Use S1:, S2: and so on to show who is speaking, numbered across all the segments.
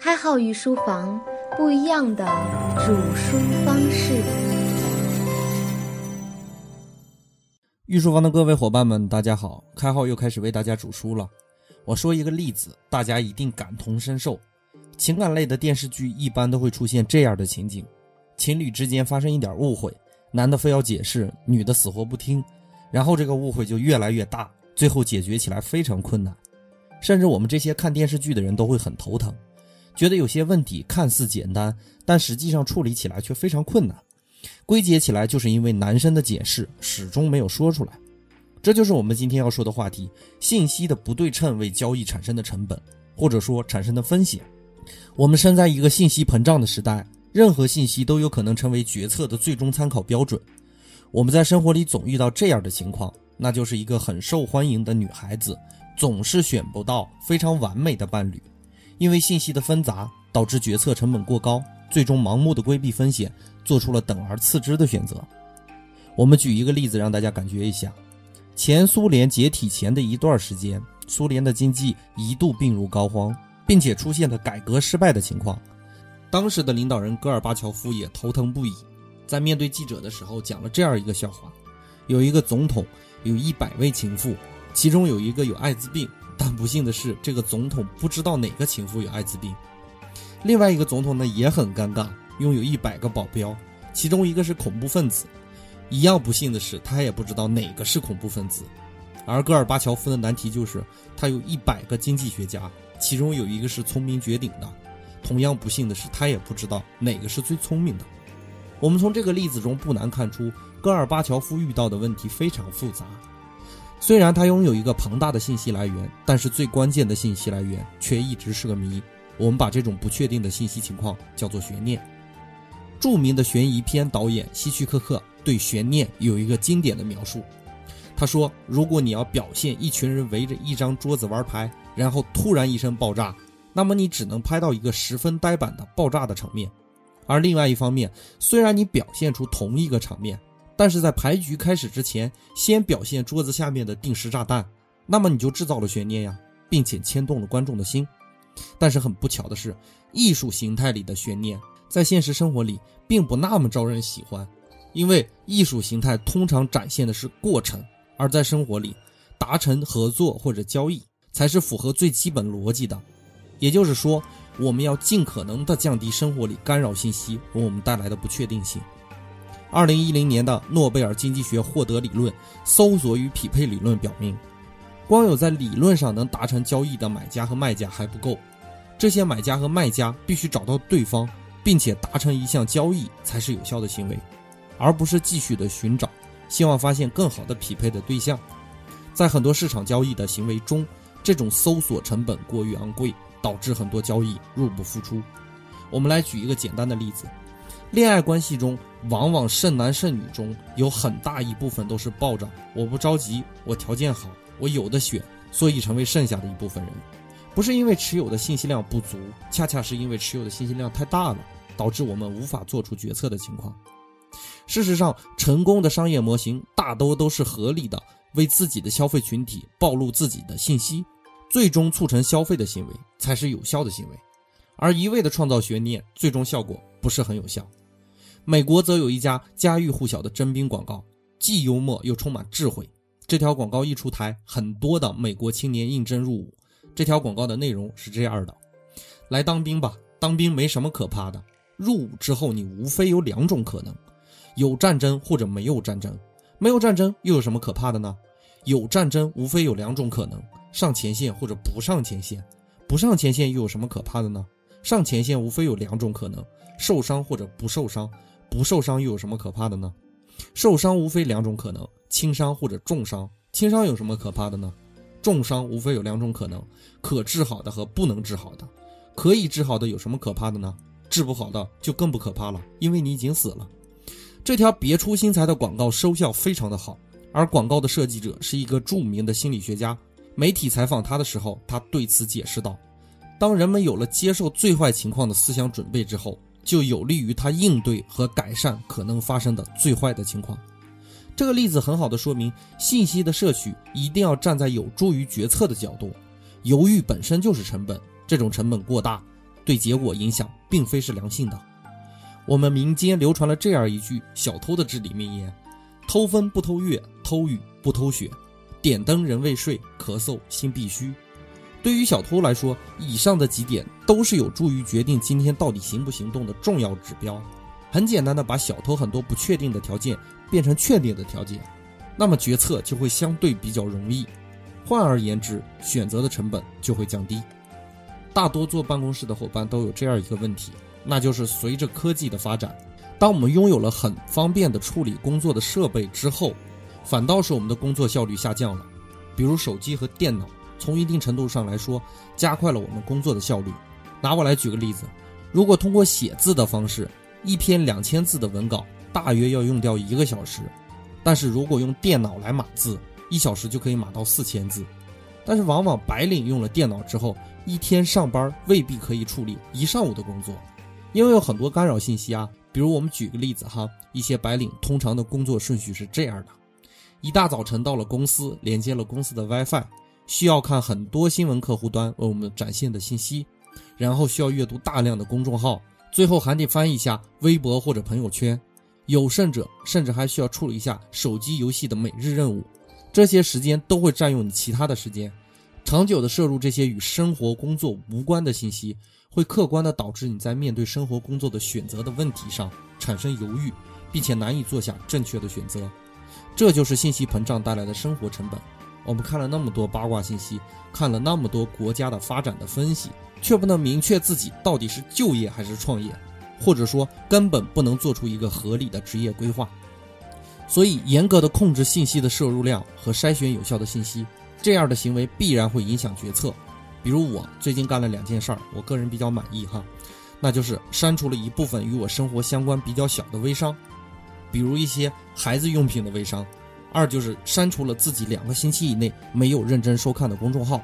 S1: 开号与书房不一样的煮书方式。
S2: 御书房的各位伙伴们，大家好！开号又开始为大家煮书了。我说一个例子，大家一定感同身受。情感类的电视剧一般都会出现这样的情景：情侣之间发生一点误会，男的非要解释，女的死活不听，然后这个误会就越来越大，最后解决起来非常困难，甚至我们这些看电视剧的人都会很头疼。觉得有些问题看似简单，但实际上处理起来却非常困难。归结起来，就是因为男生的解释始终没有说出来。这就是我们今天要说的话题：信息的不对称为交易产生的成本，或者说产生的风险。我们生在一个信息膨胀的时代，任何信息都有可能成为决策的最终参考标准。我们在生活里总遇到这样的情况，那就是一个很受欢迎的女孩子总是选不到非常完美的伴侣。因为信息的纷杂，导致决策成本过高，最终盲目的规避风险，做出了等而次之的选择。我们举一个例子，让大家感觉一下：前苏联解体前的一段时间，苏联的经济一度病入膏肓，并且出现了改革失败的情况。当时的领导人戈尔巴乔夫也头疼不已，在面对记者的时候讲了这样一个笑话：有一个总统有一百位情妇，其中有一个有艾滋病。但不幸的是，这个总统不知道哪个情妇有艾滋病。另外一个总统呢也很尴尬，拥有一百个保镖，其中一个是恐怖分子。一样不幸的是，他也不知道哪个是恐怖分子。而戈尔巴乔夫的难题就是，他有一百个经济学家，其中有一个是聪明绝顶的。同样不幸的是，他也不知道哪个是最聪明的。我们从这个例子中不难看出，戈尔巴乔夫遇到的问题非常复杂。虽然它拥有一个庞大的信息来源，但是最关键的信息来源却一直是个谜。我们把这种不确定的信息情况叫做悬念。著名的悬疑片导演希区柯克对悬念有一个经典的描述。他说：“如果你要表现一群人围着一张桌子玩牌，然后突然一声爆炸，那么你只能拍到一个十分呆板的爆炸的场面。而另外一方面，虽然你表现出同一个场面。”但是在牌局开始之前，先表现桌子下面的定时炸弹，那么你就制造了悬念呀，并且牵动了观众的心。但是很不巧的是，艺术形态里的悬念在现实生活里并不那么招人喜欢，因为艺术形态通常展现的是过程，而在生活里，达成合作或者交易才是符合最基本逻辑的。也就是说，我们要尽可能的降低生活里干扰信息为我们带来的不确定性。二零一零年的诺贝尔经济学获得理论“搜索与匹配理论”表明，光有在理论上能达成交易的买家和卖家还不够，这些买家和卖家必须找到对方，并且达成一项交易才是有效的行为，而不是继续的寻找，希望发现更好的匹配的对象。在很多市场交易的行为中，这种搜索成本过于昂贵，导致很多交易入不敷出。我们来举一个简单的例子。恋爱关系中，往往剩男剩女中有很大一部分都是抱着“我不着急，我条件好，我有的选”，所以成为剩下的一部分人。不是因为持有的信息量不足，恰恰是因为持有的信息量太大了，导致我们无法做出决策的情况。事实上，成功的商业模型大多都是合理的，为自己的消费群体暴露自己的信息，最终促成消费的行为才是有效的行为，而一味的创造悬念，最终效果不是很有效。美国则有一家家喻户晓的征兵广告，既幽默又充满智慧。这条广告一出台，很多的美国青年应征入伍。这条广告的内容是这样的：来当兵吧，当兵没什么可怕的。入伍之后，你无非有两种可能：有战争或者没有战争。没有战争又有什么可怕的呢？有战争无非有两种可能：上前线或者不上前线。不上前线又有什么可怕的呢？上前线无非有两种可能：受伤或者不受伤。不受伤又有什么可怕的呢？受伤无非两种可能，轻伤或者重伤。轻伤有什么可怕的呢？重伤无非有两种可能，可治好的和不能治好的。可以治好的有什么可怕的呢？治不好的就更不可怕了，因为你已经死了。这条别出心裁的广告收效非常的好，而广告的设计者是一个著名的心理学家。媒体采访他的时候，他对此解释道：“当人们有了接受最坏情况的思想准备之后。”就有利于他应对和改善可能发生的最坏的情况。这个例子很好的说明，信息的摄取一定要站在有助于决策的角度。犹豫本身就是成本，这种成本过大，对结果影响并非是良性的。我们民间流传了这样一句小偷的至理名言：“偷风不偷月，偷雨不偷雪，点灯人未睡，咳嗽心必虚。”对于小偷来说，以上的几点都是有助于决定今天到底行不行动的重要指标。很简单的把小偷很多不确定的条件变成确定的条件，那么决策就会相对比较容易。换而言之，选择的成本就会降低。大多坐办公室的伙伴都有这样一个问题，那就是随着科技的发展，当我们拥有了很方便的处理工作的设备之后，反倒是我们的工作效率下降了。比如手机和电脑。从一定程度上来说，加快了我们工作的效率。拿我来举个例子，如果通过写字的方式，一篇两千字的文稿大约要用掉一个小时，但是如果用电脑来码字，一小时就可以码到四千字。但是往往白领用了电脑之后，一天上班未必可以处理一上午的工作，因为有很多干扰信息啊。比如我们举个例子哈，一些白领通常的工作顺序是这样的：一大早晨到了公司，连接了公司的 WiFi。需要看很多新闻客户端为我们展现的信息，然后需要阅读大量的公众号，最后还得翻译一下微博或者朋友圈，有甚者甚至还需要处理一下手机游戏的每日任务，这些时间都会占用你其他的时间，长久的摄入这些与生活工作无关的信息，会客观的导致你在面对生活工作的选择的问题上产生犹豫，并且难以做下正确的选择，这就是信息膨胀带来的生活成本。我们看了那么多八卦信息，看了那么多国家的发展的分析，却不能明确自己到底是就业还是创业，或者说根本不能做出一个合理的职业规划。所以，严格的控制信息的摄入量和筛选有效的信息，这样的行为必然会影响决策。比如我最近干了两件事儿，我个人比较满意哈，那就是删除了一部分与我生活相关比较小的微商，比如一些孩子用品的微商。二就是删除了自己两个星期以内没有认真收看的公众号。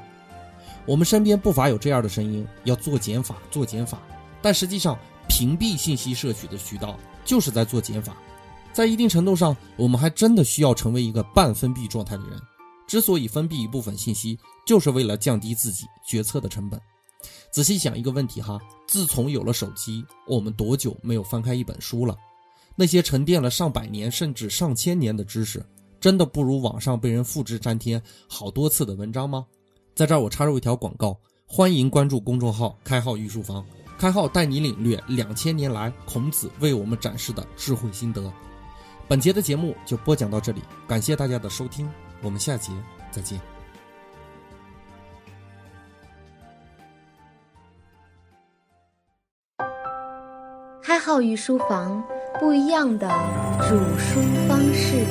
S2: 我们身边不乏有这样的声音，要做减法，做减法。但实际上，屏蔽信息摄取的渠道就是在做减法。在一定程度上，我们还真的需要成为一个半封闭状态的人。之所以封闭一部分信息，就是为了降低自己决策的成本。仔细想一个问题哈，自从有了手机，我们多久没有翻开一本书了？那些沉淀了上百年甚至上千年的知识。真的不如网上被人复制粘贴好多次的文章吗？在这儿我插入一条广告，欢迎关注公众号“开号御书房”，开号带你领略两千年来孔子为我们展示的智慧心得。本节的节目就播讲到这里，感谢大家的收听，我们下节再见。
S1: 开号御书房，不一样的煮书方式。